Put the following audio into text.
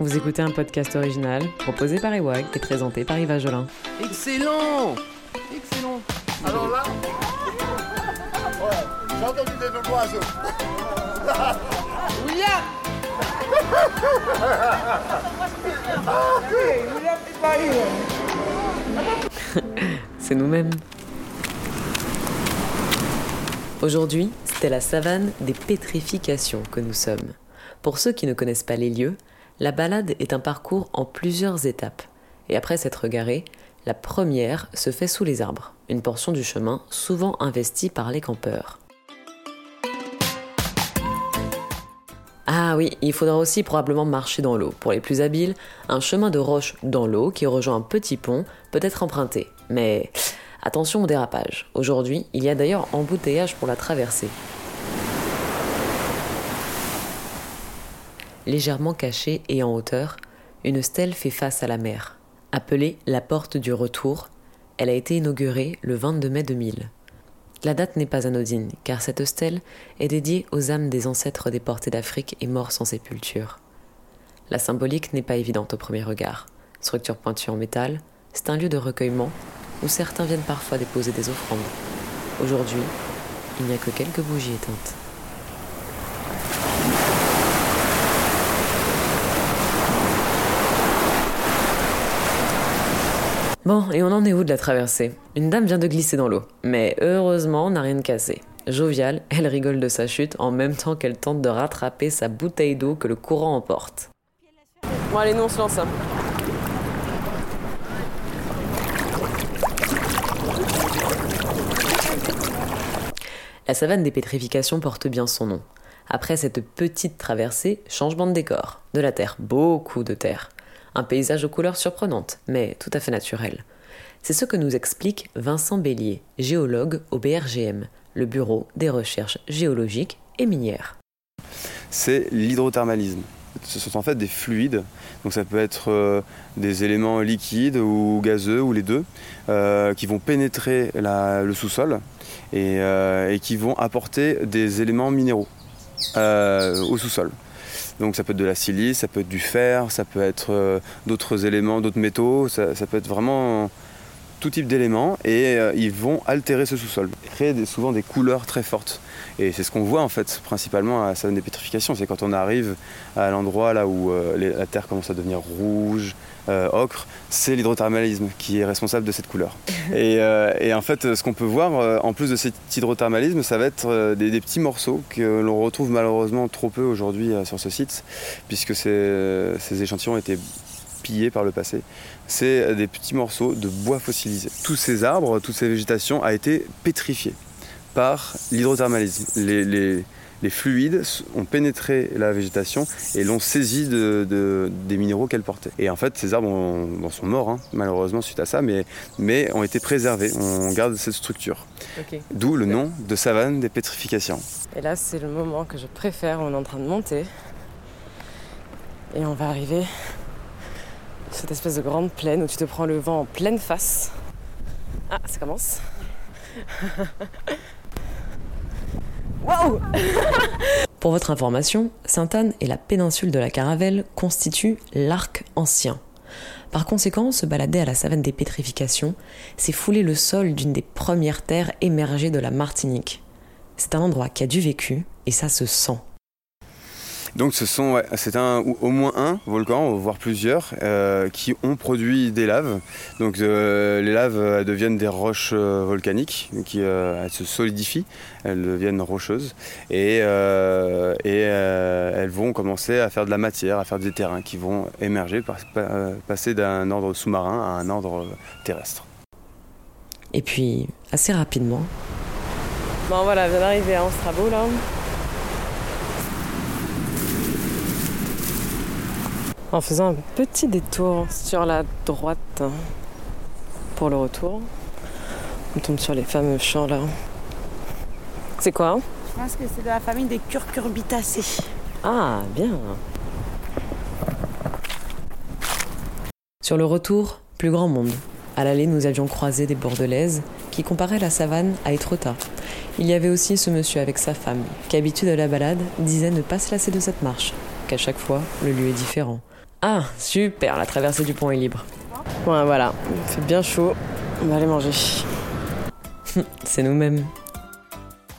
Vous écoutez un podcast original proposé par Ewag et présenté par Yves Jolin. Excellent Excellent Alors là, ouais, j'ai entendu des noms d'oiseaux. William C'est nous-mêmes. Aujourd'hui, c'était la savane des pétrifications que nous sommes. Pour ceux qui ne connaissent pas les lieux, la balade est un parcours en plusieurs étapes. Et après s'être garé, la première se fait sous les arbres, une portion du chemin souvent investie par les campeurs. Ah oui, il faudra aussi probablement marcher dans l'eau. Pour les plus habiles, un chemin de roche dans l'eau qui rejoint un petit pont peut être emprunté. Mais attention au dérapage. Aujourd'hui, il y a d'ailleurs embouteillage pour la traversée. Légèrement cachée et en hauteur, une stèle fait face à la mer. Appelée la porte du retour, elle a été inaugurée le 22 mai 2000. La date n'est pas anodine, car cette stèle est dédiée aux âmes des ancêtres déportés d'Afrique et morts sans sépulture. La symbolique n'est pas évidente au premier regard. Structure pointue en métal, c'est un lieu de recueillement où certains viennent parfois déposer des offrandes. Aujourd'hui, il n'y a que quelques bougies éteintes. Bon, et on en est où de la traversée? Une dame vient de glisser dans l'eau, mais heureusement, on n'a rien cassé. Joviale, elle rigole de sa chute en même temps qu'elle tente de rattraper sa bouteille d'eau que le courant emporte. Bon, allez, nous on se lance. hein. La savane des pétrifications porte bien son nom. Après cette petite traversée, changement de décor. De la terre, beaucoup de terre. Un paysage aux couleurs surprenantes, mais tout à fait naturel. C'est ce que nous explique Vincent Bélier, géologue au BRGM, le Bureau des recherches géologiques et minières. c'est l'hydrothermalisme. Ce sont en fait des fluides, donc ça peut être euh, des éléments liquides ou gazeux ou les deux, euh, qui vont pénétrer le sous-sol et, euh, et qui vont apporter des éléments minéraux au sous-sol. Donc ça peut être de la silice, ça peut être du fer, ça peut être euh, d'autres éléments, d'autres métaux, ça, ça peut être vraiment tout type d'éléments et euh, ils vont altérer ce sous-sol, créer des- souvent des couleurs très fortes. Et c'est ce qu'on voit en fait principalement à la savane des pétrifications, c'est quand on arrive à l'endroit là où euh, les- la terre commence à devenir rouge, euh, ocre, c'est l'hydrothermalisme qui est responsable de cette couleur. et, et en fait, ce qu'on peut voir, en plus de cet hydrothermalisme, ça va être des, des petits morceaux que l'on retrouve malheureusement trop peu aujourd'hui sur ce site, puisque ces, ces échantillons étaient pillés par le passé. C'est des petits morceaux de bois fossilisé. Tous ces arbres, toute ces végétations a été pétrifiée par l'hydrothermalisme. Les, les- les fluides ont pénétré la végétation et l'ont saisi de, de- des minéraux qu'elle portait. Et en fait, ces arbres ont- bon, sont morts, hein, malheureusement, suite à ça, mais, mais ont été préservés. On garde cette structure. D'où le nom de savane des pétrifications. Et là, c'est le moment que je préfère. On est en train de monter. Et on va arriver cette espèce de grande plaine où tu te prends le vent en pleine face. Ah, ça commence. Wow Pour votre information, Sainte-Anne et la péninsule de la Caravelle constituent l'arc ancien. Par conséquent, se balader à la savane des pétrifications, c'est fouler le sol d'une des premières terres émergées de la Martinique. C'est un endroit qui a du vécu et ça se sent. Donc ce sont, ouais, c'est un, ou au moins un volcan, voire plusieurs, euh, qui ont produit des laves. Donc euh, les laves euh, deviennent des roches euh, volcaniques, qui euh, elles se solidifient, elles deviennent rocheuses, et, euh, et euh, elles vont commencer à faire de la matière, à faire des terrains qui vont émerger, par- pa- passer d'un ordre sous-marin à un ordre terrestre. Et puis, assez rapidement. Bon voilà, vient d'arriver à Anstrabo là. En faisant un petit détour sur la droite pour le retour, on tombe sur les fameux champs là. C'est quoi? Hein Je pense que c'est de la famille des curcurbitacées. Ah, bien. Sur le retour, plus grand monde. À l'aller, nous avions croisé des bordelaises qui comparaient la savane à Étretat. Il y avait aussi ce monsieur avec sa femme, qui, habitué de la balade, disait ne pas se lasser de cette marche, qu'à chaque fois, le lieu est différent. Ah, super, la traversée du pont est libre. Ouais, voilà, il fait bien chaud. On va aller manger. C'est nous-mêmes.